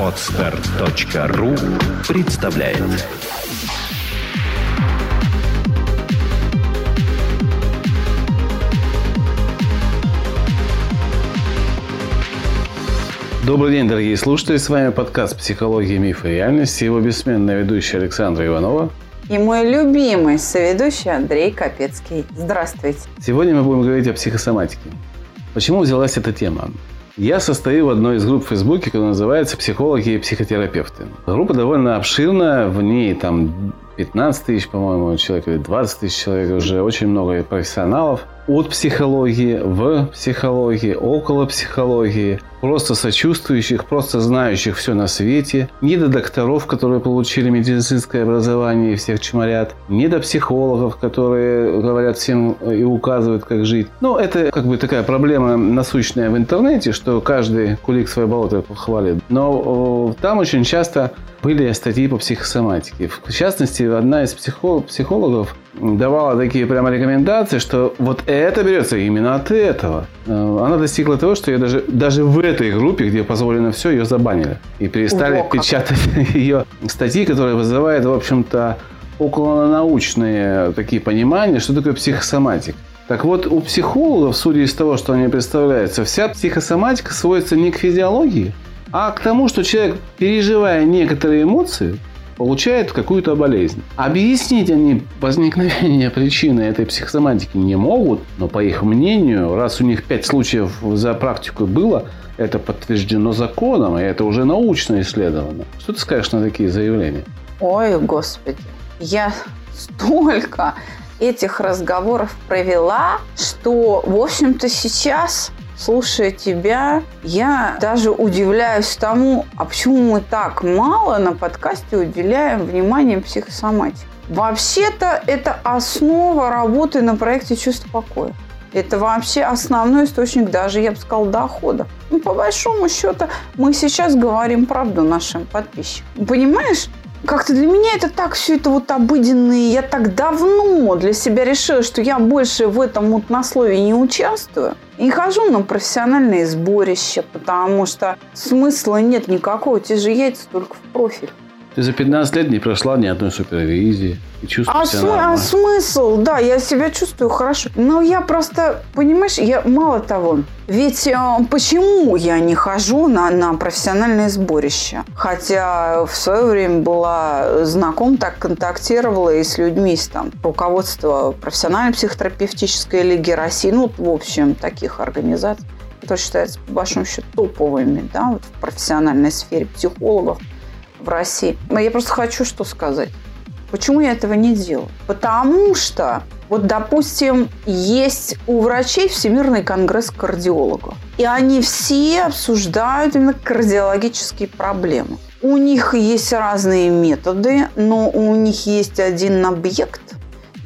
Отстар.ру представляет Добрый день, дорогие слушатели. С вами подкаст «Психология, мифы и реальность». Его бессменная ведущая Александра Иванова. И мой любимый соведущий Андрей Капецкий. Здравствуйте. Сегодня мы будем говорить о психосоматике. Почему взялась эта тема? Я состою в одной из групп в Фейсбуке, которая называется «Психологи и психотерапевты». Группа довольно обширная, в ней там 15 тысяч, по-моему, человек или 20 тысяч человек, уже очень много профессионалов от психологии, в психологии, около психологии, просто сочувствующих, просто знающих все на свете, не до докторов, которые получили медицинское образование и всех чморят, не до психологов, которые говорят всем и указывают, как жить. Ну, это как бы такая проблема насущная в интернете, что каждый кулик свое болото хвалит. Но там очень часто были статьи по психосоматике. В частности, одна из психологов давала такие прямо рекомендации, что вот это берется именно от этого. Э, она достигла того, что ее даже, даже в этой группе, где позволено все, ее забанили. И перестали О, печатать ее статьи, которые вызывают, в общем-то, околонаучные такие понимания, что такое психосоматика. Так вот, у психологов, судя из того, что они представляются, вся психосоматика сводится не к физиологии, а к тому, что человек, переживая некоторые эмоции, получает какую-то болезнь. Объяснить они возникновение причины этой психосоматики не могут, но по их мнению, раз у них пять случаев за практику было, это подтверждено законом, и это уже научно исследовано. Что ты скажешь на такие заявления? Ой, господи, я столько этих разговоров провела, что, в общем-то, сейчас слушая тебя, я даже удивляюсь тому, а почему мы так мало на подкасте уделяем внимание психосоматике. Вообще-то это основа работы на проекте «Чувство покоя». Это вообще основной источник даже, я бы сказала, дохода. Ну, по большому счету, мы сейчас говорим правду нашим подписчикам. Понимаешь, как-то для меня это так все это вот обыденное. Я так давно для себя решила, что я больше в этом мутнословии не участвую. И хожу на профессиональные сборища, потому что смысла нет никакого. Те же яйца только в профиль. Ты за 15 лет не прошла ни одной супервизии. И чувствую а, себя а смысл? Да, я себя чувствую хорошо. Но я просто, понимаешь, я мало того. Ведь э, почему я не хожу на, на профессиональные сборища? Хотя в свое время была знаком, так контактировала и с людьми из там, руководства профессиональной психотерапевтической лиги России, ну, в общем, таких организаций которые считаются, по большому счету, топовыми да, вот в профессиональной сфере психологов в России. Но я просто хочу что сказать. Почему я этого не делаю? Потому что, вот, допустим, есть у врачей Всемирный конгресс кардиологов. И они все обсуждают именно кардиологические проблемы. У них есть разные методы, но у них есть один объект,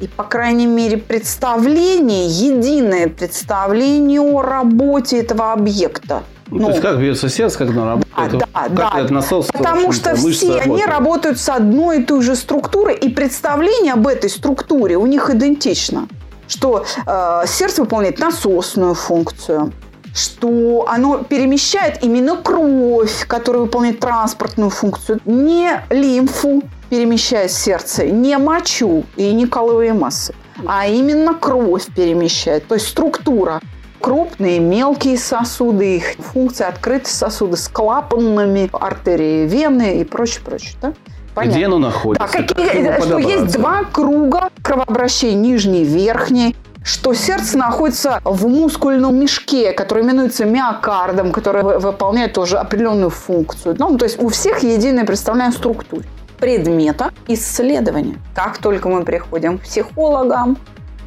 и, по крайней мере, представление, единое представление о работе этого объекта. Ну, ну, то есть как бьется сердце, как оно работает? А, да, как да. этот насос, Потому что все они работают с одной и той же структурой, и представление об этой структуре у них идентично. Что э, сердце выполняет насосную функцию, что оно перемещает именно кровь, которая выполняет транспортную функцию, не лимфу перемещает сердце, не мочу и не коловые массы, а именно кровь перемещает, то есть структура крупные, мелкие сосуды, их функция открытые сосуды с клапанными, артерии, вены и прочее, прочее. Да? Понятно. Где оно находится? Да, какие, что есть два круга кровообращения, нижний и верхний что сердце находится в мускульном мешке, который именуется миокардом, который выполняет тоже определенную функцию. Ну, то есть у всех единое представление о структуре предмета исследования. Как только мы приходим к психологам,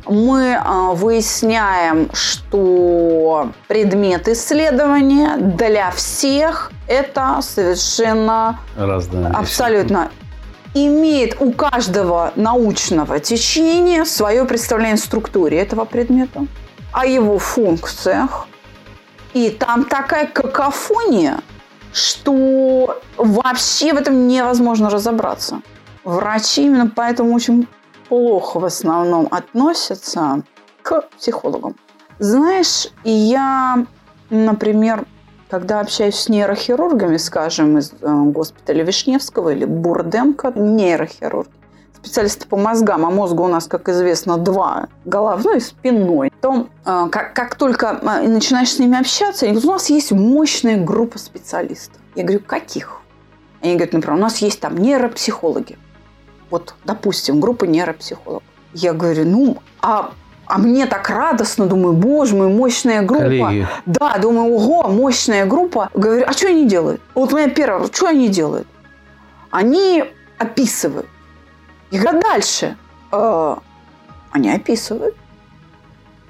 мы а, выясняем, что предмет исследования для всех это совершенно Разные абсолютно имеет у каждого научного течения свое представление о структуре этого предмета, о его функциях. И там такая какофония, что вообще в этом невозможно разобраться. Врачи именно поэтому очень плохо в основном относятся к психологам. Знаешь, я, например, когда общаюсь с нейрохирургами, скажем, из э, госпиталя Вишневского или Бурденко, нейрохирург, специалисты по мозгам, а мозга у нас, как известно, два, головной и спинной, то э, как, как только э, начинаешь с ними общаться, они говорят, у нас есть мощная группа специалистов. Я говорю, каких? Они говорят, например, у нас есть там нейропсихологи. Вот, допустим, группа нейропсихологов. Я говорю, ну, а а мне так радостно, думаю, боже мой, мощная группа. Коллеги. Да, думаю, ого, мощная группа. Говорю, а что они делают? Вот у меня первое, что они делают? Они описывают. Я говорю, а дальше? «Э, они описывают.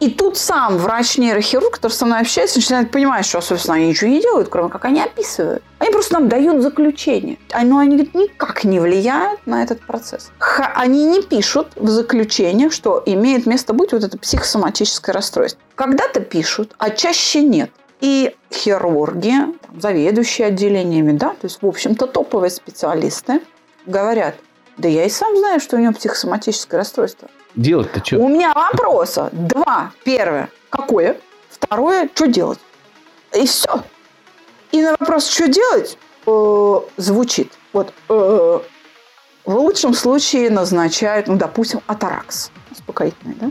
И тут сам врач-нейрохирург, который со мной общается, начинает понимать, что, собственно, они ничего не делают, кроме как они описывают. Они просто нам дают заключение. А, Но они говорят, никак не влияют на этот процесс. Ха- они не пишут в заключениях, что имеет место быть вот это психосоматическое расстройство. Когда-то пишут, а чаще нет. И хирурги, заведующие отделениями, да, то есть, в общем-то, топовые специалисты говорят, да я и сам знаю, что у него психосоматическое расстройство. Делать-то что? У меня вопроса два. Первое, какое? Второе, что делать? И все. И на вопрос, что делать, э, звучит. Вот э, в лучшем случае назначают, ну, допустим, атаракс. Успокоительный, да?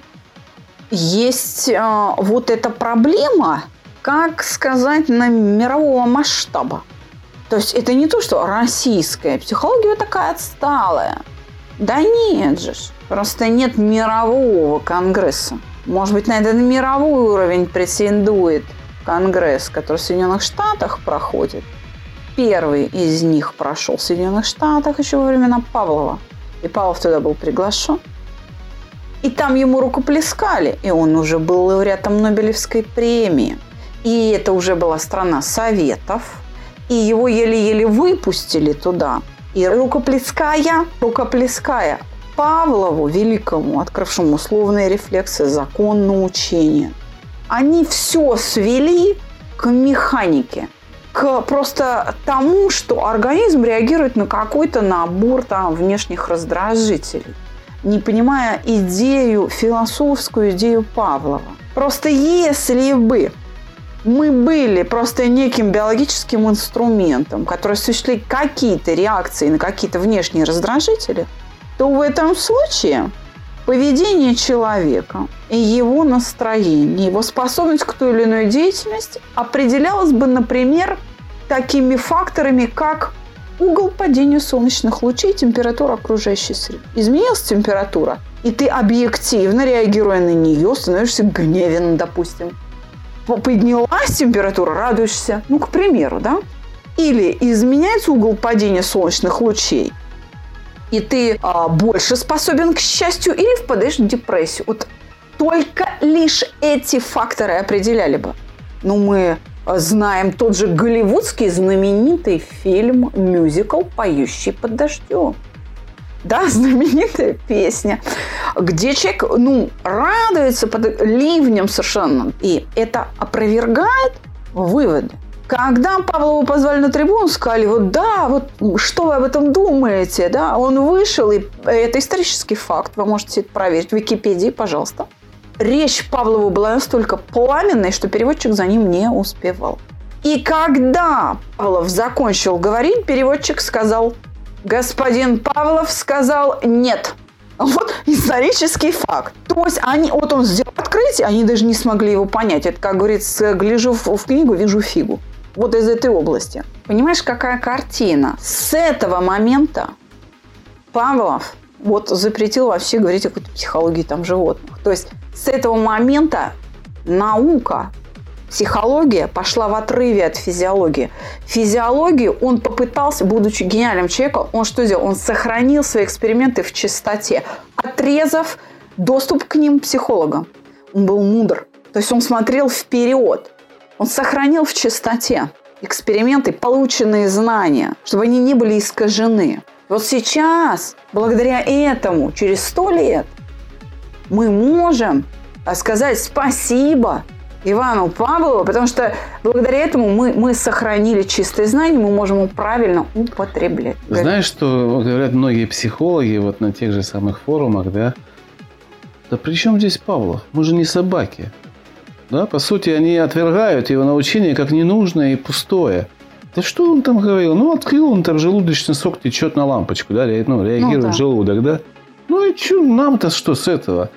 Есть э, вот эта проблема, как сказать, на мирового масштаба. То есть это не то, что российская психология такая отсталая. Да нет же. Просто нет мирового конгресса. Может быть, на этот мировой уровень претендует конгресс, который в Соединенных Штатах проходит. Первый из них прошел в Соединенных Штатах еще во времена Павлова. И Павлов туда был приглашен. И там ему рукоплескали. И он уже был лауреатом Нобелевской премии. И это уже была страна Советов. И его еле-еле выпустили туда. И рукоплеская, рукоплеская Павлову Великому, открывшему условные рефлексы, закон научения, они все свели к механике, к просто тому, что организм реагирует на какой-то набор там внешних раздражителей, не понимая идею, философскую идею Павлова. Просто если бы мы были просто неким биологическим инструментом, который осуществляет какие-то реакции на какие-то внешние раздражители, то в этом случае поведение человека и его настроение, его способность к той или иной деятельности определялось бы, например, такими факторами, как угол падения солнечных лучей, температура окружающей среды. Изменилась температура, и ты объективно, реагируя на нее, становишься гневен, допустим поднялась температура, радуешься. Ну, к примеру, да? Или изменяется угол падения солнечных лучей, и ты а, больше способен к счастью, или впадаешь в депрессию. Вот только лишь эти факторы определяли бы. Ну, мы знаем тот же голливудский знаменитый фильм мюзикл «Поющий под дождем» да, знаменитая песня, где человек, ну, радуется под ливнем совершенно. И это опровергает выводы. Когда Павлову позвали на трибуну, сказали, вот да, вот что вы об этом думаете, да, он вышел, и это исторический факт, вы можете это проверить в Википедии, пожалуйста. Речь Павлова была настолько пламенной, что переводчик за ним не успевал. И когда Павлов закончил говорить, переводчик сказал господин Павлов сказал нет. Вот исторический факт. То есть они, вот он сделал открытие, они даже не смогли его понять. Это, как говорится, гляжу в, в книгу, вижу фигу. Вот из этой области. Понимаешь, какая картина? С этого момента Павлов вот запретил вообще говорить о какой-то психологии там животных. То есть с этого момента наука Психология пошла в отрыве от физиологии. Физиологию он попытался, будучи гениальным человеком, он что сделал? Он сохранил свои эксперименты в чистоте, отрезав доступ к ним психологам. Он был мудр. То есть он смотрел вперед. Он сохранил в чистоте эксперименты, полученные знания, чтобы они не были искажены. Вот сейчас, благодаря этому, через сто лет, мы можем сказать спасибо Ивану Павлову, потому что благодаря этому мы, мы сохранили чистое знание, мы можем его правильно употреблять. Знаешь, что говорят многие психологи вот на тех же самых форумах, да? Да при чем здесь Павлов? Мы же не собаки. Да? По сути, они отвергают его научение как ненужное и пустое. Да что он там говорил? Ну, открыл он там желудочный сок течет на лампочку, да, ну, реагирует ну, да. желудок, да. Ну и что, нам-то что с этого?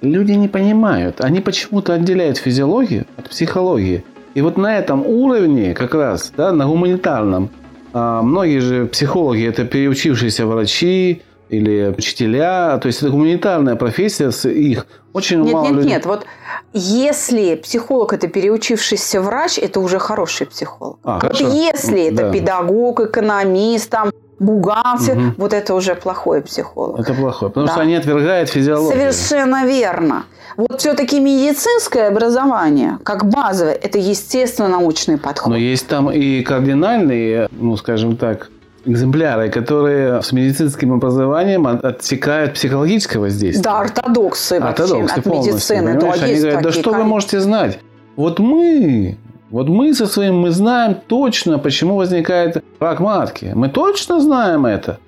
Люди не понимают. Они почему-то отделяют физиологию от психологии. И вот на этом уровне как раз, да, на гуманитарном, а многие же психологи – это переучившиеся врачи, или учителя, то есть это гуманитарная профессия с их очень нет, мало нет, людей. Нет, вот если психолог это переучившийся врач, это уже хороший психолог. А, вот если это да. педагог, экономист, там бухгалтер, угу. вот это уже плохой психолог. Это плохой, потому да. что они отвергают физиологию. Совершенно верно. Вот все-таки медицинское образование, как базовое, это естественно научный подход. Но есть там и кардинальные, ну, скажем так, экземпляры, которые с медицинским образованием отсекают психологическое воздействие. Да, ортодоксы, ортодоксы от медицины. Да, Они говорят, да что вы можете знать? Вот мы, вот мы со своим, мы знаем точно, почему возникает рак матки. Мы точно знаем это.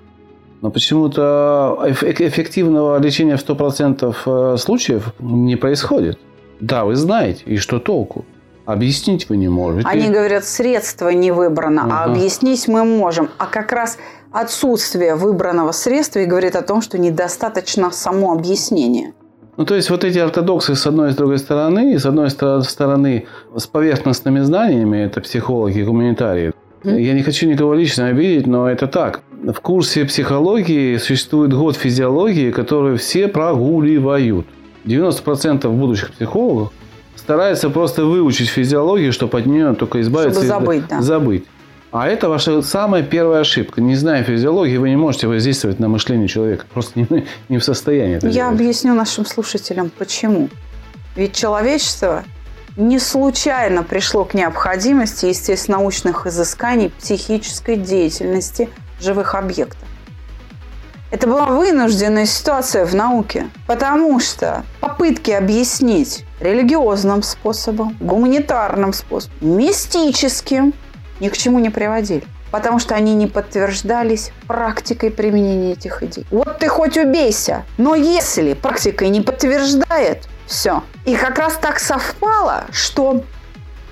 Но почему-то эффективного лечения в 100% э, случаев не происходит. Да, вы знаете, и что толку? Объяснить вы не можете. Они говорят, средство не выбрано, угу. а объяснить мы можем. А как раз отсутствие выбранного средства и говорит о том, что недостаточно само объяснение. Ну, то есть, вот эти ортодоксы с одной и с другой стороны, и с одной стороны с поверхностными знаниями, это психологи, гуманитарии. Я не хочу никого лично обидеть, но это так. В курсе психологии существует год физиологии, который все прогуливают. 90% будущих психологов старается просто выучить физиологию, чтобы от нее только избавиться. Чтобы забыть, да. Забыть. А это ваша самая первая ошибка. Не зная физиологии, вы не можете воздействовать на мышление человека. Просто не, не в состоянии это Я делать. объясню нашим слушателям, почему. Ведь человечество не случайно пришло к необходимости естественно-научных изысканий психической деятельности живых объектов. Это была вынужденная ситуация в науке, потому что попытки объяснить религиозным способом, гуманитарным способом, мистическим ни к чему не приводили. Потому что они не подтверждались практикой применения этих идей. Вот ты хоть убейся, но если практика не подтверждает, все. И как раз так совпало, что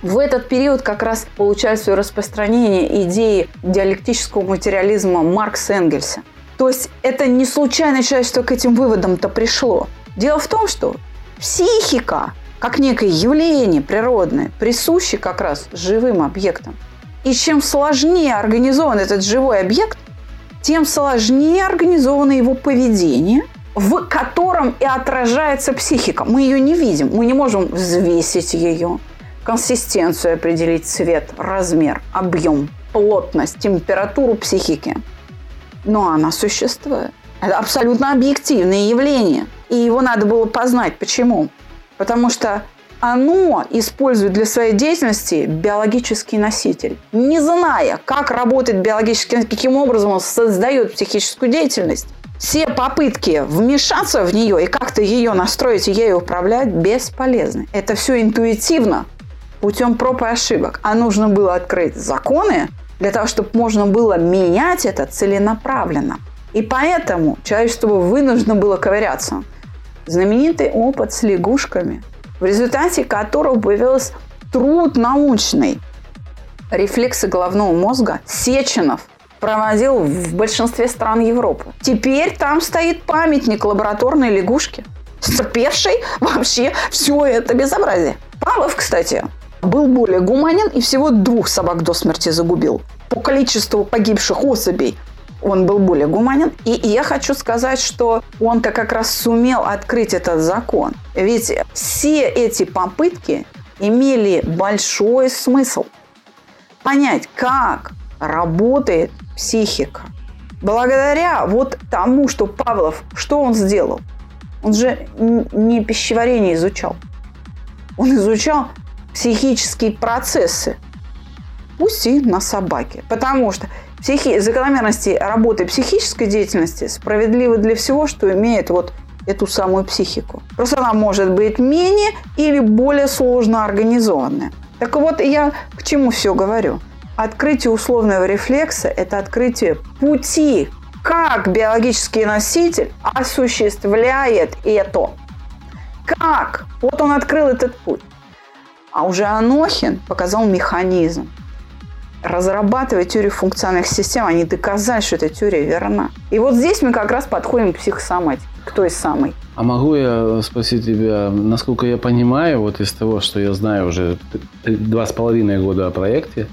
в этот период как раз получают свое распространение идеи диалектического материализма Маркса Энгельса. То есть это не случайно человечество к этим выводам-то пришло. Дело в том, что психика, как некое явление природное, присуще как раз живым объектам. И чем сложнее организован этот живой объект, тем сложнее организовано его поведение, в котором и отражается психика. Мы ее не видим, мы не можем взвесить ее, консистенцию определить, цвет, размер, объем, плотность, температуру психики – но она существует. Это абсолютно объективное явление. И его надо было познать. Почему? Потому что оно использует для своей деятельности биологический носитель. Не зная, как работает биологический, каким образом он создает психическую деятельность, все попытки вмешаться в нее и как-то ее настроить и ею управлять бесполезны. Это все интуитивно, путем проб и ошибок. А нужно было открыть законы, для того, чтобы можно было менять это целенаправленно. И поэтому человечество вынуждено было ковыряться. Знаменитый опыт с лягушками, в результате которого появился труд научный. Рефлексы головного мозга Сеченов проводил в большинстве стран Европы. Теперь там стоит памятник лабораторной лягушки, стерпевшей вообще все это безобразие. Павлов, кстати, был более гуманен и всего двух собак до смерти загубил. По количеству погибших особей он был более гуманен. И я хочу сказать, что он-то как раз сумел открыть этот закон. Ведь все эти попытки имели большой смысл. Понять, как работает психика. Благодаря вот тому, что Павлов, что он сделал? Он же не пищеварение изучал. Он изучал психические процессы, пусть и на собаке. Потому что психи... закономерности работы психической деятельности справедливы для всего, что имеет вот эту самую психику. Просто она может быть менее или более сложно организованная. Так вот, я к чему все говорю? Открытие условного рефлекса – это открытие пути, как биологический носитель осуществляет это. Как? Вот он открыл этот путь. А уже Анохин показал механизм. Разрабатывая теорию функциональных систем, они доказали, что эта теория верна. И вот здесь мы как раз подходим к психосоматике, к той самой. А могу я спросить тебя, насколько я понимаю, вот из того, что я знаю уже два с половиной года о проекте,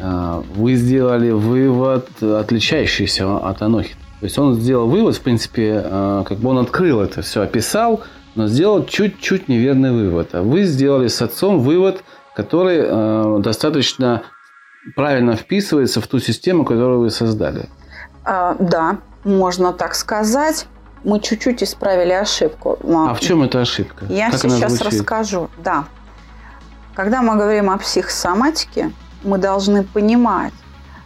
а, вы сделали вывод, отличающийся от Анохина. То есть он сделал вывод, в принципе, а, как бы он открыл это все, описал, но сделал чуть-чуть неверный вывод. А вы сделали с отцом вывод, который а, достаточно правильно вписывается в ту систему, которую вы создали. А, да, можно так сказать. Мы чуть-чуть исправили ошибку. А в чем эта ошибка? Я как сейчас расскажу. Да. Когда мы говорим о психосоматике, мы должны понимать,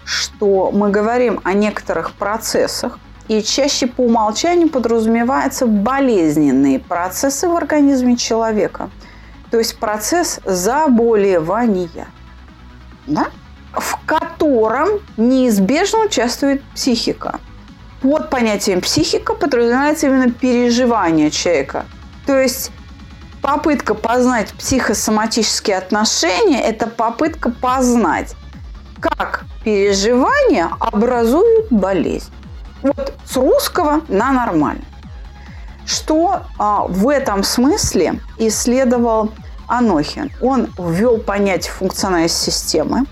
что мы говорим о некоторых процессах, и чаще по умолчанию подразумеваются болезненные процессы в организме человека. То есть процесс заболевания. Да? В котором неизбежно участвует психика. Под понятием психика подразумевается именно переживание человека. То есть попытка познать психосоматические отношения – это попытка познать, как переживания образуют болезнь. Вот с русского на нормально. Что а, в этом смысле исследовал Анохин? Он ввел понятие функциональной системы,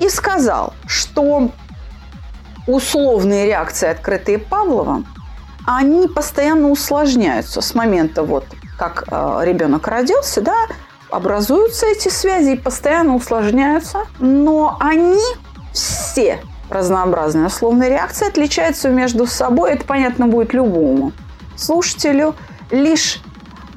и сказал, что условные реакции, открытые Павловым, они постоянно усложняются с момента вот как э, ребенок родился, да, образуются эти связи и постоянно усложняются, но они все разнообразные. Условные реакции отличаются между собой, это понятно будет любому слушателю, лишь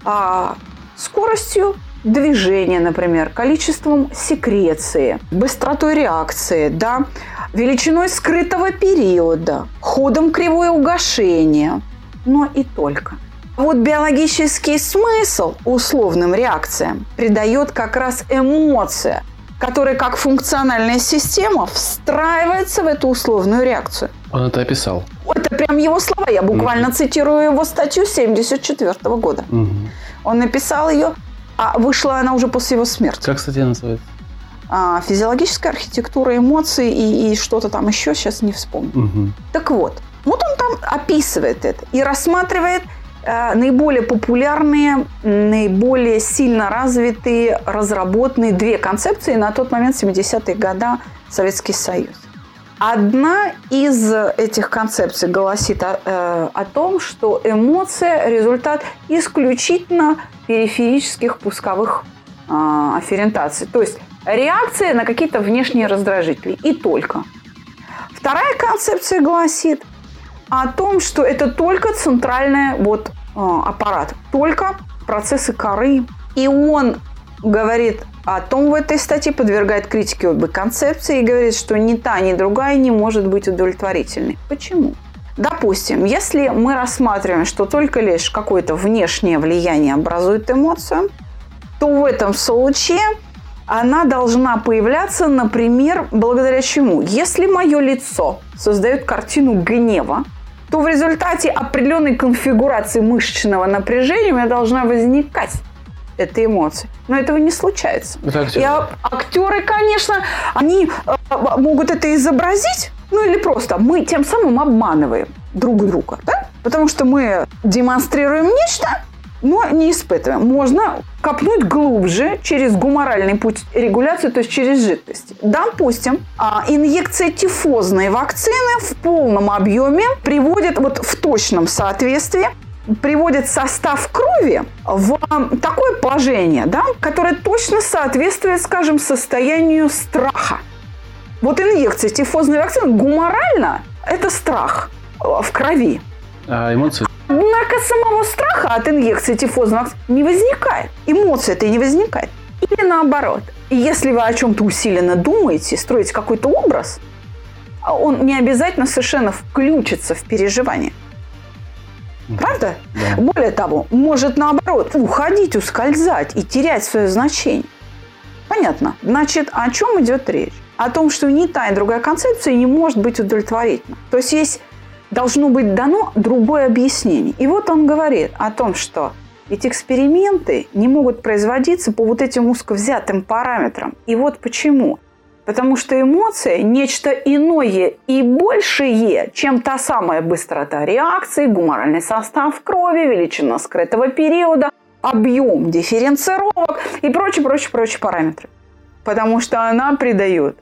а, скоростью движения, например, количеством секреции, быстротой реакции, да, величиной скрытого периода, ходом кривое угошения, но и только. Вот биологический смысл условным реакциям придает как раз эмоция, которая как функциональная система встраивается в эту условную реакцию. Он это описал. Это прям его слова. Я буквально mm цитирую его статью 74 года. mm Он написал ее а вышла она уже после его смерти. Как статья называется? А, физиологическая архитектура эмоций и, и что-то там еще, сейчас не вспомню. Угу. Так вот, вот он там описывает это и рассматривает э, наиболее популярные, наиболее сильно развитые, разработанные две концепции на тот момент 70-е годы Советский Союз. Одна из этих концепций гласит о, э, о том, что эмоция – результат исключительно периферических пусковых э, афферентаций. То есть реакция на какие-то внешние раздражители. И только. Вторая концепция гласит о том, что это только центральный вот, э, аппарат, только процессы коры. И он говорит о том в этой статье, подвергает критике обе концепции и говорит, что ни та, ни другая не может быть удовлетворительной. Почему? Допустим, если мы рассматриваем, что только лишь какое-то внешнее влияние образует эмоцию, то в этом случае она должна появляться, например, благодаря чему? Если мое лицо создает картину гнева, то в результате определенной конфигурации мышечного напряжения у меня должна возникать этой эмоции. Но этого не случается. Это актеры. И актеры, конечно, они э, могут это изобразить, ну или просто мы тем самым обманываем друг друга, да? Потому что мы демонстрируем нечто, но не испытываем. Можно копнуть глубже через гуморальный путь регуляции, то есть через жидкость. Допустим, а, инъекция тифозной вакцины в полном объеме приводит вот в точном соответствии приводит состав крови в такое положение, да, которое точно соответствует, скажем, состоянию страха. Вот инъекция тифозной вакцины гуморально – это страх в крови. А эмоции? Однако самого страха от инъекции тифозной вакцины не возникает. Эмоции это не возникает. Или наоборот. И если вы о чем-то усиленно думаете, строите какой-то образ, он не обязательно совершенно включится в переживание. Правда? Да. Более того, может наоборот уходить, ускользать и терять свое значение. Понятно. Значит, о чем идет речь? О том, что ни та, ни другая концепция не может быть удовлетворительна. То есть есть должно быть дано другое объяснение. И вот он говорит о том, что Ведь эксперименты не могут производиться по вот этим узко взятым параметрам. И вот почему. Потому что эмоция – нечто иное и большее, чем та самая быстрота реакции, гуморальный состав крови, величина скрытого периода, объем дифференцировок и прочие, прочие, прочие параметры. Потому что она придает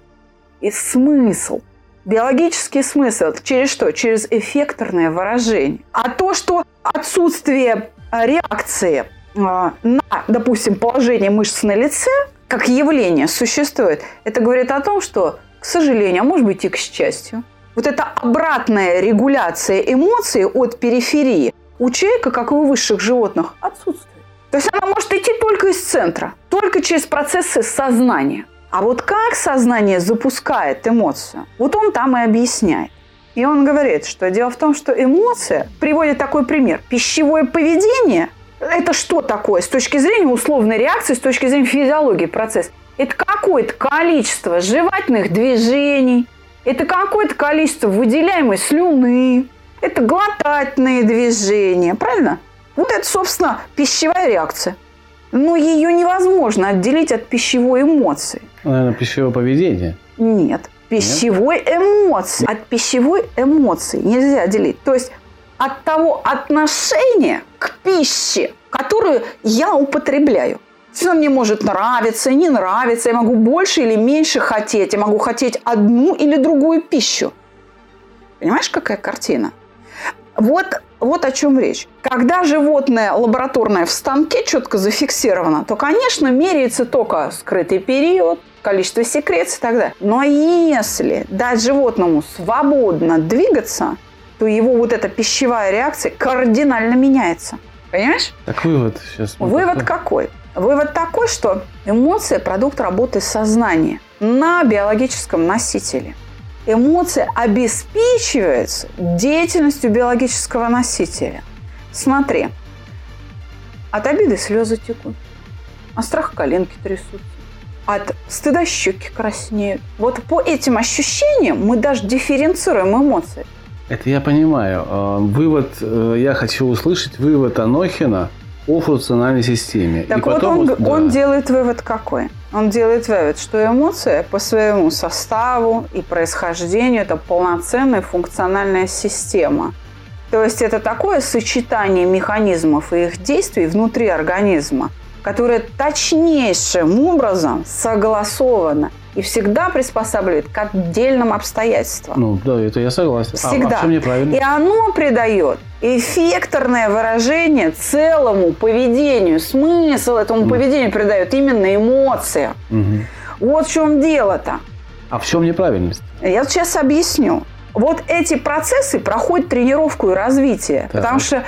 и смысл, биологический смысл. Через что? Через эффекторное выражение. А то, что отсутствие реакции а, на, допустим, положение мышц на лице – как явление существует, это говорит о том, что, к сожалению, а может быть и к счастью, вот эта обратная регуляция эмоций от периферии у человека, как и у высших животных, отсутствует. То есть она может идти только из центра, только через процессы сознания. А вот как сознание запускает эмоцию, вот он там и объясняет. И он говорит, что дело в том, что эмоция, приводит такой пример, пищевое поведение это что такое с точки зрения условной реакции, с точки зрения физиологии процесс? Это какое-то количество жевательных движений, это какое-то количество выделяемой слюны, это глотательные движения, правильно? Вот это, собственно, пищевая реакция. Но ее невозможно отделить от пищевой эмоции. Наверное, пищевое поведение. Нет. Пищевой Нет? эмоции. От пищевой эмоции нельзя отделить. То есть от того отношения к пище, которую я употребляю. Все мне может нравиться, не нравиться, я могу больше или меньше хотеть, я могу хотеть одну или другую пищу. Понимаешь, какая картина? Вот, вот о чем речь. Когда животное лабораторное в станке четко зафиксировано, то, конечно, меряется только скрытый период, количество секреций и так далее. Но если дать животному свободно двигаться, то его вот эта пищевая реакция кардинально меняется. Понимаешь? Так вывод сейчас. Вывод какой? Вывод такой, что эмоция – продукт работы сознания на биологическом носителе. Эмоция обеспечивается деятельностью биологического носителя. Смотри, от обиды слезы текут, от страха коленки трясутся, от стыда щеки краснеют. Вот по этим ощущениям мы даже дифференцируем эмоции. Это я понимаю. А, вывод, э, я хочу услышать вывод Анохина о функциональной системе. Так И вот потом, он, да. он делает вывод какой? Он делает вывод, что эмоция по своему составу и происхождению это полноценная функциональная система. То есть это такое сочетание механизмов и их действий внутри организма, которое точнейшим образом согласовано – и всегда приспосабливает к отдельным обстоятельствам. Ну, да, это я согласен. Всегда. А, а неправильно? И оно придает эффекторное выражение целому поведению. Смысл этому mm. поведению придает именно эмоция. Mm-hmm. Вот в чем дело-то. А в чем неправильность? Я сейчас объясню. Вот эти процессы проходят тренировку и развитие. Так. Потому что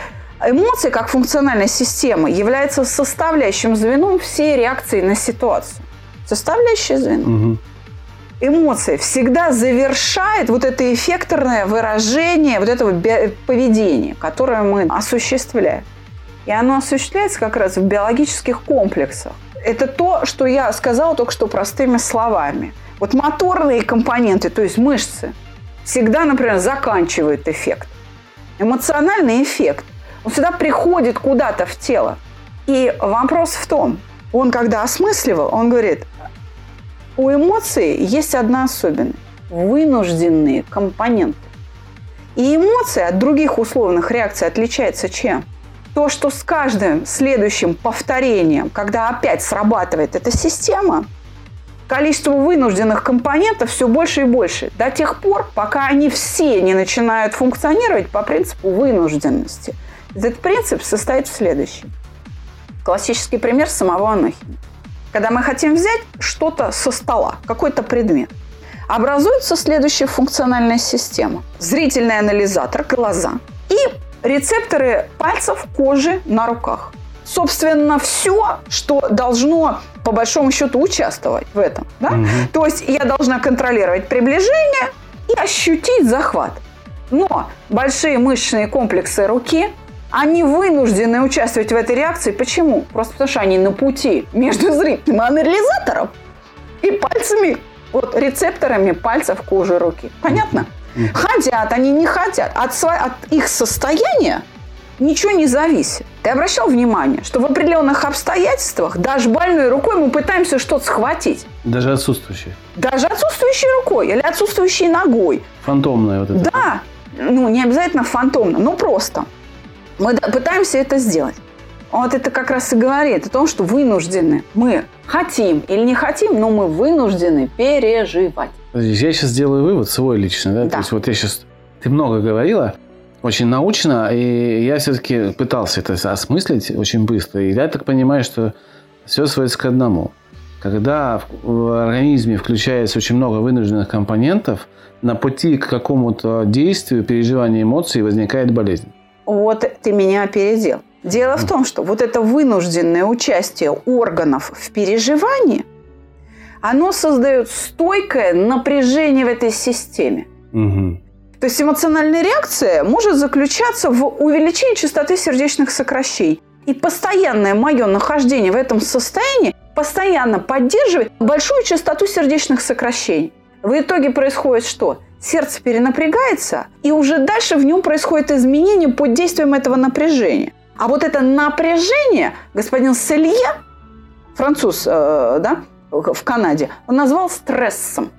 эмоции, как функциональная система, является составляющим звеном всей реакции на ситуацию составляющее звено. Угу. Эмоция всегда завершает вот это эффекторное выражение вот этого поведения, которое мы осуществляем. И оно осуществляется как раз в биологических комплексах. Это то, что я сказала только что простыми словами. Вот моторные компоненты, то есть мышцы, всегда, например, заканчивают эффект. Эмоциональный эффект, он всегда приходит куда-то в тело. И вопрос в том, он когда осмысливал, он говорит, у эмоций есть одна особенность – вынужденные компоненты. И эмоция от других условных реакций отличается чем? То, что с каждым следующим повторением, когда опять срабатывает эта система, количество вынужденных компонентов все больше и больше. До тех пор, пока они все не начинают функционировать по принципу вынужденности. Этот принцип состоит в следующем. Классический пример самого Анохина. Когда мы хотим взять что-то со стола, какой-то предмет, образуется следующая функциональная система. Зрительный анализатор, глаза и рецепторы пальцев, кожи на руках. Собственно, все, что должно по большому счету участвовать в этом. Да? Угу. То есть я должна контролировать приближение и ощутить захват. Но большие мышечные комплексы руки они вынуждены участвовать в этой реакции. Почему? Просто потому что они на пути между зрительным анализатором и пальцами, вот рецепторами пальцев кожи руки. Понятно? Хотят, они не хотят. От, от их состояния ничего не зависит. Ты обращал внимание, что в определенных обстоятельствах даже больной рукой мы пытаемся что-то схватить. Даже отсутствующие. Даже отсутствующей рукой или отсутствующей ногой. Фантомная вот это. Да, ну не обязательно фантомно, но просто. Мы пытаемся это сделать. Вот это как раз и говорит о том, что вынуждены. Мы хотим или не хотим, но мы вынуждены переживать. Я сейчас сделаю вывод свой личный, да? Да. То есть вот я сейчас... Ты много говорила, очень научно, и я все-таки пытался это осмыслить очень быстро. И я так понимаю, что все сводится к одному. Когда в- в организме включается очень много вынужденных компонентов, на пути к какому-то действию, переживанию эмоций возникает болезнь. Вот ты меня опередил. Дело в том, что вот это вынужденное участие органов в переживании, оно создает стойкое напряжение в этой системе. Мгм. То есть эмоциональная реакция может заключаться в увеличении частоты сердечных сокращений. И постоянное мое нахождение в этом состоянии постоянно поддерживает большую частоту сердечных сокращений. В итоге происходит что? Сердце перенапрягается, и уже дальше в нем происходит изменение под действием этого напряжения. А вот это напряжение господин Селье, француз, э, да, в Канаде, он назвал стрессом.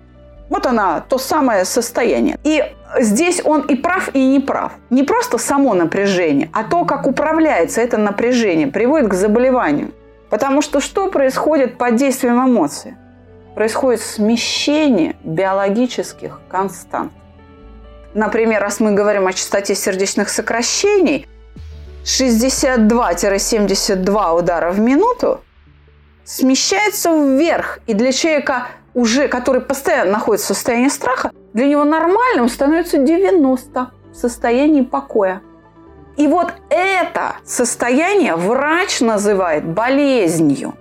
Вот она, то самое состояние. И здесь он и прав, и не прав. Не просто само напряжение, а то, как управляется это напряжение, приводит к заболеванию. Потому что что происходит под действием эмоций? Происходит смещение биологических констант. Например, раз мы говорим о частоте сердечных сокращений, 62-72 удара в минуту смещается вверх. И для человека, уже, который постоянно находится в состоянии страха, для него нормальным становится 90 в состоянии покоя. И вот это состояние врач называет болезнью.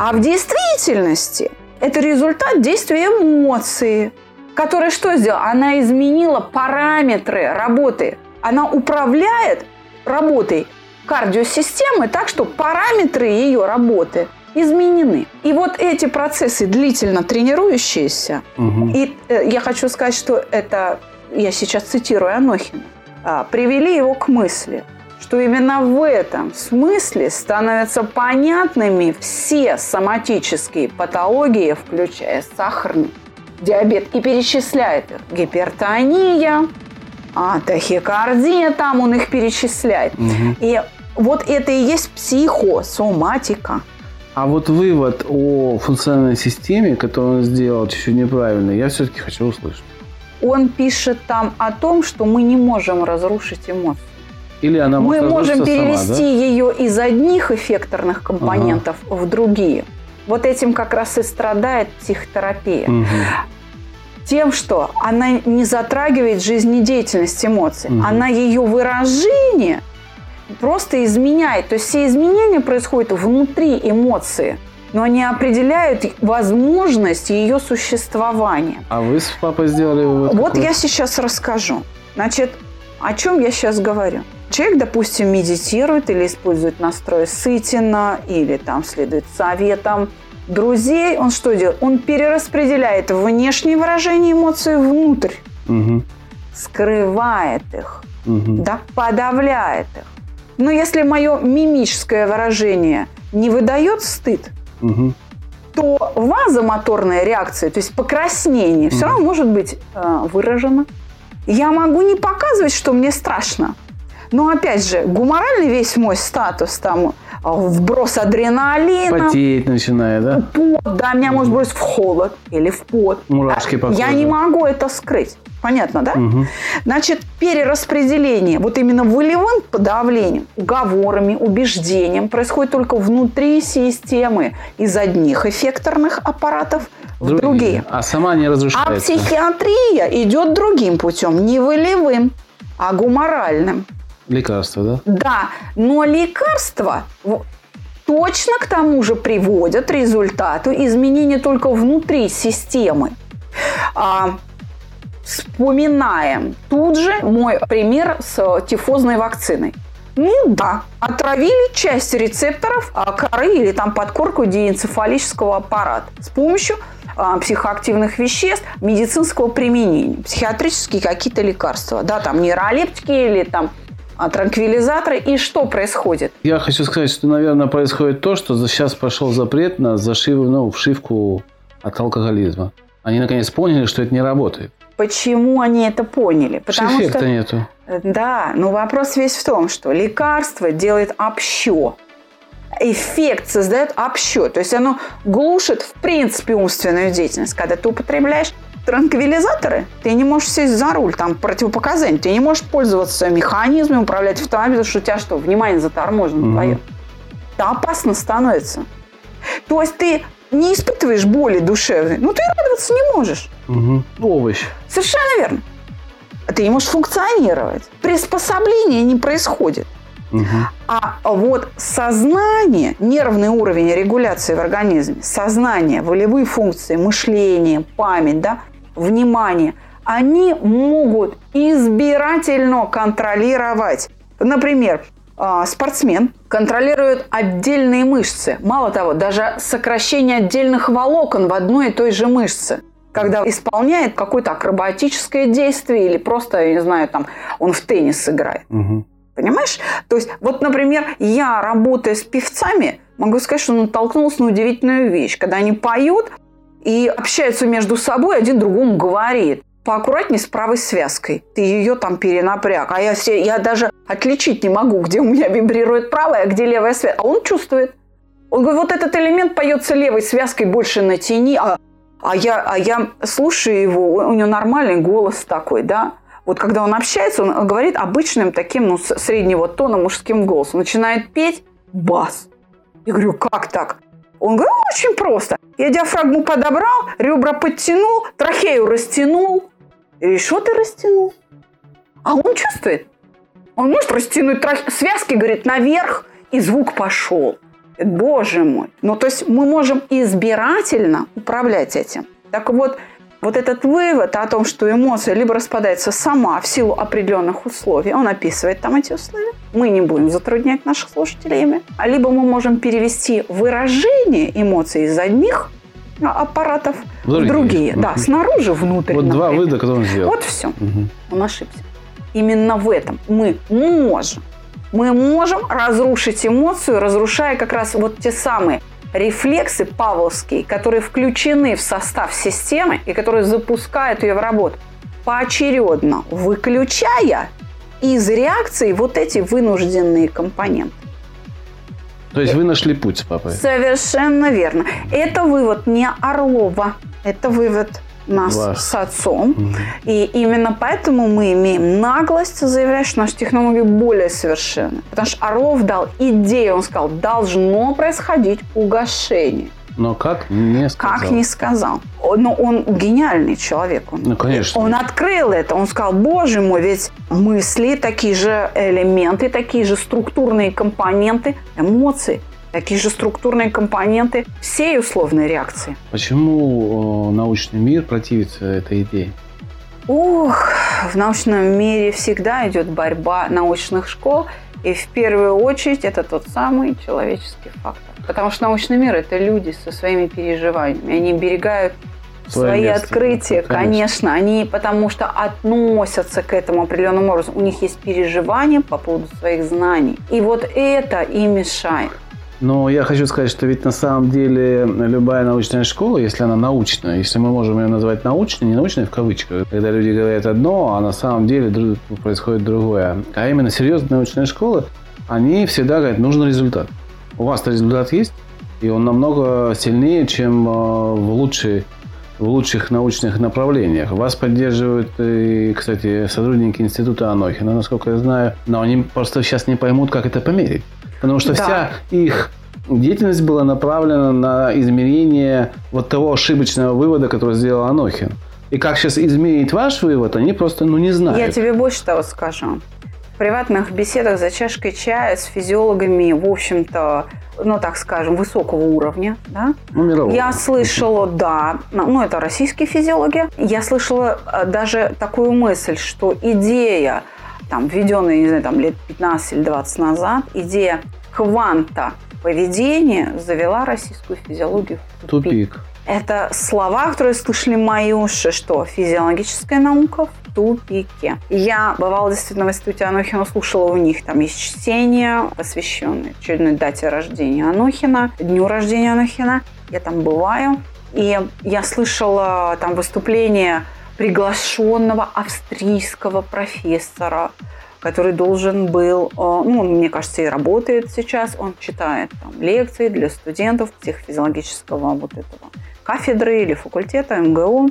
А в действительности это результат действия эмоции, которая что сделала? Она изменила параметры работы. Она управляет работой кардиосистемы так, что параметры ее работы изменены. И вот эти процессы длительно тренирующиеся, Мгм. и э, я хочу сказать, что это, я сейчас цитирую Анохина, а, привели его к мысли, что именно в этом смысле становятся понятными все соматические патологии, включая сахарный диабет, и перечисляет их. Гипертония, а, тахикардия, там он их перечисляет. Мгм. И вот это и есть психосоматика. А вот вывод о функциональной системе, который он сделал чуть-чуть неправильно, я все-таки хочу услышать. Он пишет там о том, что мы не можем разрушить эмоции. Или она мы можем разрушиться сама, перевести да? ее из одних эффекторных компонентов в другие. Вот этим как раз и страдает психотерапия. Мгм. Тем, что она не затрагивает жизнедеятельность эмоций. Мгм. Она ее выражение просто изменяет. То есть все изменения происходят внутри эмоции, но они определяют возможность ее существования. А вы с папой сделали вывод Вот какой? я сейчас расскажу. Значит, о чем я сейчас говорю? Человек, допустим, медитирует или использует настрой Сытина, или там следует советам друзей. Он что делает? Он перераспределяет внешние выражения эмоций внутрь, Мгм. скрывает их, Мгм. да, подавляет их. Но если мое мимическое выражение не выдает стыд, Мгм. то вазомоторная реакция, то есть покраснение, все равно может быть э, выражено. Я могу не показывать, что мне страшно. Но опять же, гуморальный весь мой статус, там, э, вброс адреналина, Потеть начинает, да? пот, да, меня может бросить в холод или в пот. Мурашки по Я не могу это скрыть. Понятно, да? Мгм. Значит, перераспределение вот именно волевым подавлением, уговорами, убеждением происходит только внутри системы из одних эффекторных аппаратов в другие. А сама не А разрушается. психиатрия идет другим путем, не волевым, а гуморальным. Лекарство, да? Да, но лекарства точно к тому же приводят результату изменения только внутри системы. А, вспоминаем тут же мой пример с тифозной вакциной. Ну да, отравили часть рецепторов а, коры или там подкорку диэнцефалического аппарата с помощью а, психоактивных веществ медицинского применения. Психиатрические какие-то лекарства, да, там нейролептики или там транквилизаторы. И что происходит? Я хочу сказать, что, наверное, происходит то, что сейчас пошел запрет на зашив, ну, вшивку от алкоголизма. Они наконец поняли, что это не работает. Почему они это поняли? Потому эффекта что нету. Да, но вопрос весь в том, что лекарство делает общо. Эффект создает общо. То есть оно глушит, в принципе, умственную деятельность. Когда ты употребляешь транквилизаторы, ты не можешь сесть за руль, там противопоказания, ты не можешь пользоваться механизмом, управлять автомобилем, потому что у тебя что, внимание заторможено mm-hmm. твое. Это опасно становится. То есть ты не испытываешь боли душевной, ну ты радоваться не можешь. Угу. Овощ. Совершенно верно. Ты не можешь функционировать. Приспособление не происходит. Угу. А вот сознание, нервный уровень регуляции в организме, сознание, волевые функции, мышление, память, да, внимание, они могут избирательно контролировать. Например, а, спортсмен контролирует отдельные мышцы. Мало того, даже сокращение отдельных волокон в одной и той же мышце. Когда исполняет какое-то акробатическое действие или просто, я не знаю, там он в теннис играет. Угу. Понимаешь? То есть, вот, например, я, работая с певцами, могу сказать, что натолкнулся на удивительную вещь. Когда они поют и общаются между собой, один другому говорит поаккуратнее с правой связкой. Ты ее там перенапряг. А я, все, я даже отличить не могу, где у меня вибрирует правая, а где левая связка. А он чувствует. Он говорит, вот этот элемент поется левой связкой, больше натяни. А, а, я, а я слушаю его, у него нормальный голос такой, да. Вот когда он общается, он говорит обычным таким, ну, среднего тона мужским голосом. Начинает петь бас. Я говорю, как так? Он говорит, ну, очень просто. Я диафрагму подобрал, ребра подтянул, трахею растянул, и что ты растянул? А он чувствует. Он может растянуть трах... связки, говорит, наверх, и звук пошел. Боже мой. Ну, то есть мы можем избирательно управлять этим. Так вот, вот этот вывод о том, что эмоция либо распадается сама в силу определенных условий, он описывает там эти условия, мы не будем затруднять наших слушателей ими, а либо мы можем перевести выражение эмоций из одних аппаратов другие. в другие. Да, снаружи, внутрь. Вот два вида, которые он сделал. Вот все. Угу. Он ошибся. Именно в этом мы можем. Мы можем разрушить эмоцию, разрушая как раз вот те самые рефлексы павловские, которые включены в состав системы и которые запускают ее в работу, поочередно выключая из реакции вот эти вынужденные компоненты. То есть вы нашли путь с папой? Совершенно верно. Это вывод не Орлова, это вывод нас Ваш. с отцом. Угу. И именно поэтому мы имеем наглость заявлять, что наши технологии более совершенны. Потому что Орлов дал идею, он сказал, должно происходить угошение. Но как не сказал. Как не сказал. Но он гениальный человек. Он, ну, конечно. Он открыл это. Он сказал, боже мой, ведь мысли, такие же элементы, такие же структурные компоненты, эмоции, такие же структурные компоненты всей условной реакции. Почему э, научный мир противится этой идее? Ух, в научном мире всегда идет борьба научных школ, и в первую очередь это тот самый человеческий фактор. Потому что научный мир – это люди со своими переживаниями. Они берегают Свое свои место, открытия, конечно. конечно. Они потому что относятся к этому определенным образом. У них есть переживания по поводу своих знаний. И вот это им мешает. Но я хочу сказать, что ведь на самом деле любая научная школа, если она научная, если мы можем ее назвать научной, не научной в кавычках, когда люди говорят одно, а на самом деле происходит другое. А именно серьезная научная школа, они всегда говорят, нужен результат. У вас-то результат есть, и он намного сильнее, чем э, в, лучшей, в лучших научных направлениях. Вас поддерживают, и, кстати, сотрудники института Анохина, насколько я знаю, но они просто сейчас не поймут, как это померить. Потому что да. вся их деятельность была направлена на измерение вот того ошибочного вывода, который сделал Анохин. И как сейчас измерить ваш вывод, они просто ну, не знают. Я тебе больше того скажу приватных беседах за чашкой чая с физиологами, в общем-то, ну, так скажем, высокого уровня, да, ну, я слышала, да, ну, это российские физиологи, я слышала э, даже такую мысль, что идея, там, введенная, не знаю, там, лет 15 или 20 назад, идея кванта поведения завела российскую физиологию в тупик. тупик. Это слова, которые слышали мои уши, что физиологическая наука в тупике. Я бывала действительно в институте Анохина, слушала у них, там есть чтение, посвященное очередной дате рождения Анохина, дню рождения Анохина. Я там бываю, и я слышала там выступление приглашенного австрийского профессора, который должен был, э, ну, он, мне кажется, и работает сейчас, он читает там, лекции для студентов психофизиологического вот этого кафедры или факультета МГУ.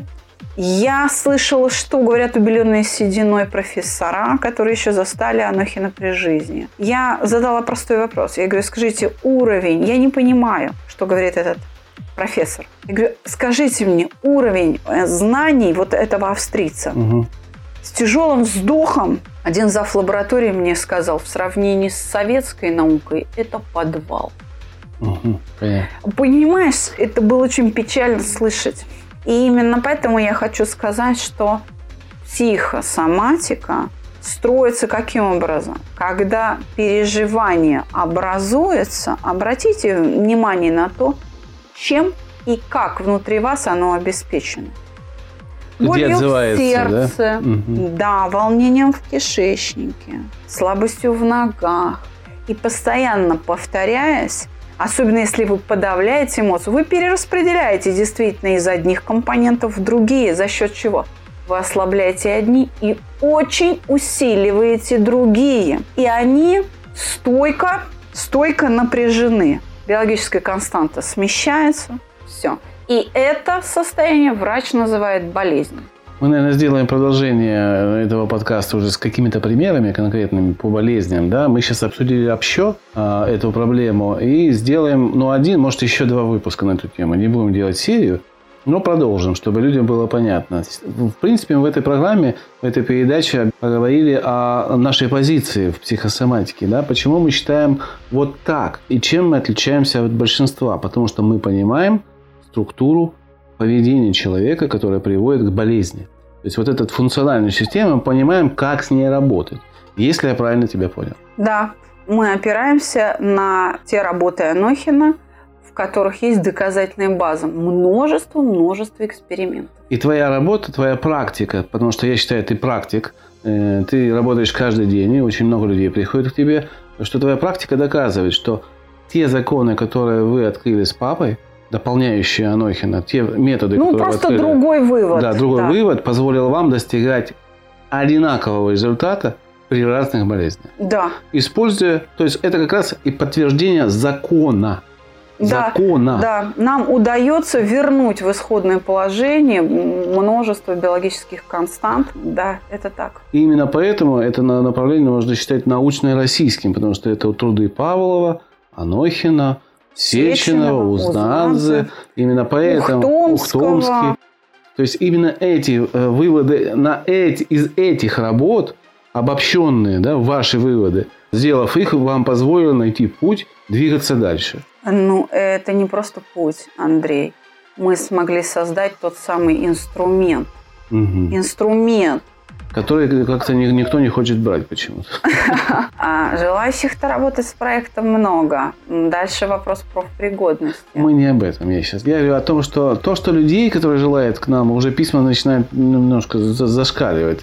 Я слышала, что говорят убеленные сединой профессора, которые еще застали Анохина при жизни. Я задала простой вопрос. Я говорю, скажите, уровень, я не понимаю, что говорит этот профессор. Я говорю, скажите мне уровень э, знаний вот этого австрийца. Угу. С тяжелым вздохом один зав. лаборатории мне сказал, в сравнении с советской наукой это подвал. Угу. Понятно. Понимаешь, это было очень печально слышать. И именно поэтому я хочу сказать, что психосоматика строится каким образом? Когда переживание образуется, обратите внимание на то, чем и как внутри вас оно обеспечено. Болью в сердце, да? Да, волнением в кишечнике, слабостью в ногах. И постоянно повторяясь, особенно если вы подавляете эмоцию, вы перераспределяете действительно из одних компонентов в другие. За счет чего? Вы ослабляете одни и очень усиливаете другие. И они стойко, стойко напряжены. Биологическая константа смещается. Все. И это состояние врач называет болезнью. Мы, наверное, сделаем продолжение этого подкаста уже с какими-то примерами конкретными по болезням. Да? Мы сейчас обсудили общо а, эту проблему и сделаем, ну, один, может, еще два выпуска на эту тему. Не будем делать серию, но продолжим, чтобы людям было понятно. В принципе, мы в этой программе, в этой передаче поговорили о нашей позиции в психосоматике. Да? Почему мы считаем вот так и чем мы отличаемся от большинства. Потому что мы понимаем структуру поведения человека, которое приводит к болезни. То есть вот эту функциональную систему мы понимаем, как с ней работать. Если я правильно тебя понял. Да, мы опираемся на те работы Анохина, в которых есть доказательная база. Множество, множество экспериментов. И твоя работа, твоя практика, потому что я считаю, ты практик, э, ты работаешь каждый день, и очень много людей приходит к тебе, что твоя практика доказывает, что те законы, которые вы открыли с папой, дополняющие Анохина, те методы, Ну, которые вы просто открыли, другой вывод. Да, другой вывод позволил вам достигать одинакового результата при разных болезнях. Да, Используя, то есть это как раз и подтверждение закона. Да, закона. да. Нам удается вернуть в исходное положение множество биологических констант. Да, это так. И именно поэтому это на- направление можно считать научно-российским, потому что это труды Павлова, Анохина, Сеченова, Узнадзе. Именно поэтому Ухтомского. Ухтомский. То есть именно эти э, выводы на эти, из этих работ, обобщенные, да, ваши выводы, сделав их, вам позволило найти путь двигаться дальше. Ну, это не просто путь, Андрей. Мы смогли создать тот самый инструмент. Мгм. Инструмент. Который как-то ни- никто не хочет брать почему-то. А желающих-то работать с проектом много. Дальше вопрос профпригодности. Мы не об этом я сейчас. Я говорю о том, что то, что людей, которые желают к нам, уже письма начинают немножко за- зашкаливать.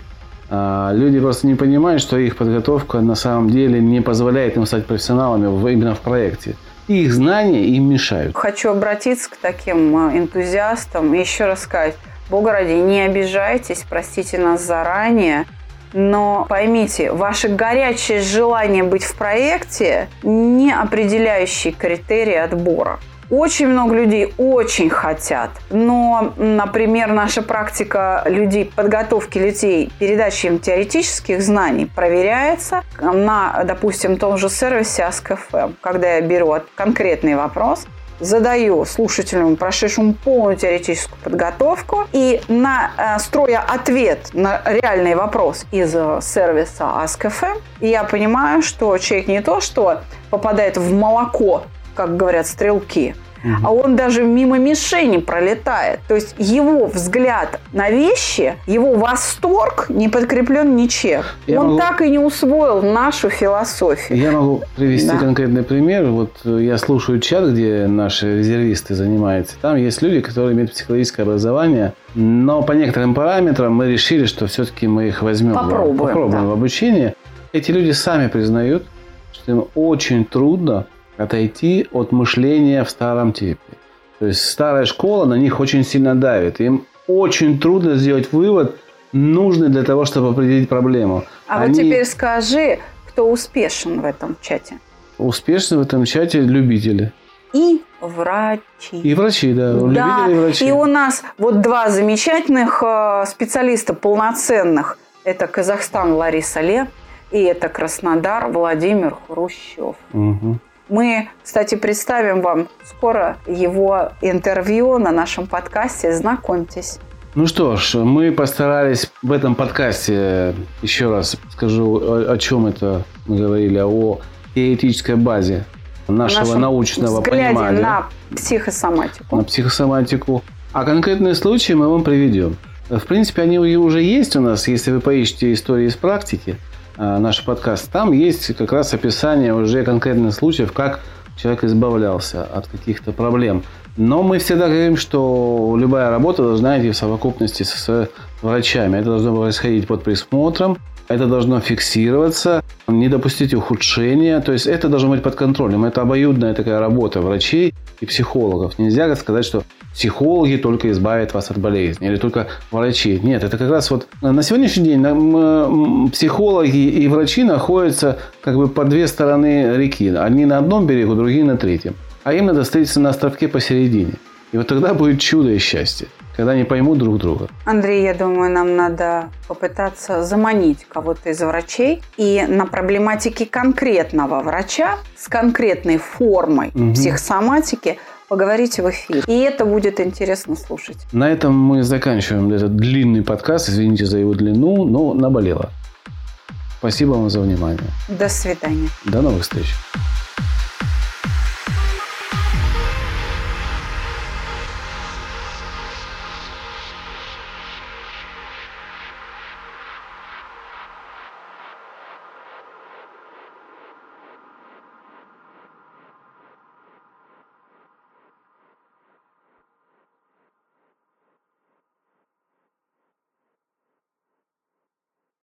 А люди просто не понимают, что их подготовка на самом деле не позволяет им стать профессионалами именно в проекте. И их знания им мешают. Хочу обратиться к таким э, энтузиастам и еще раз сказать, Бога ради, не обижайтесь, простите нас заранее, но поймите, ваше горячее желание быть в проекте не определяющий критерий отбора. Очень много людей очень хотят, но, например, наша практика людей, подготовки людей, передачи им теоретических знаний проверяется на, допустим, том же сервисе Ask.fm, когда я беру конкретный вопрос, задаю слушателям, прошедшему полную теоретическую подготовку, и на, э, строя ответ на реальный вопрос из э, сервиса Ask.fm, я понимаю, что человек не то, что попадает в молоко, как говорят стрелки, а он даже мимо мишени пролетает. То есть его взгляд на вещи, его восторг не подкреплен ничем. Я он могу- так и не усвоил нашу философию. Я могу привести Да. конкретный пример. Вот э, я слушаю чат, где наши резервисты занимаются. Там есть люди, которые имеют психологическое образование, но по некоторым параметрам мы решили, что все-таки мы их возьмем, в- Попробуем, попробуем да. в обучение. Эти люди сами признают, что им очень трудно отойти от мышления в старом типе. То есть старая школа на них очень сильно давит. Им очень трудно сделать вывод, нужный для того, чтобы определить проблему. А вот Они- теперь скажи, кто успешен в этом чате. Успешны в этом чате любители. И врачи. И врачи, да. Да, Любители и врачи. и у нас вот два замечательных э, специалиста полноценных. Это Казахстан Лариса Ле и это Краснодар Владимир Хрущев. Мгм. Мы, кстати, представим вам скоро его интервью на нашем подкасте. Знакомьтесь. Ну что ж, мы постарались в этом подкасте, еще раз скажу, о, о чем это мы говорили, о теоретической базе нашего научного понимания на психосоматику. на психосоматику. А конкретные случаи мы вам приведем. В принципе, они уже есть у нас, если вы поищете истории из практики, наш подкаст, там есть как раз описание уже конкретных случаев, как человек избавлялся от каких-то проблем. Но мы всегда говорим, что любая работа должна идти в совокупности с врачами. Это должно происходить под присмотром, это должно фиксироваться, не допустить ухудшения. То есть это должно быть под контролем. Это обоюдная такая работа врачей и психологов. Нельзя сказать, что психологи только избавят вас от болезни или только врачи. Нет, это как раз вот на сегодняшний день нам, психологи и врачи находятся как бы по две стороны реки. Одни на одном берегу, другие на третьем. А им надо встретиться на островке посередине. И вот тогда будет чудо и счастье, когда они поймут друг друга. Андрей, я думаю, нам надо попытаться заманить кого-то из врачей и на проблематике конкретного врача с конкретной формой Мгм. психосоматики поговорить в эфире. И это будет интересно слушать. На этом мы заканчиваем этот длинный подкаст. Извините за его длину, но наболело. Спасибо вам за внимание. До свидания. До новых встреч.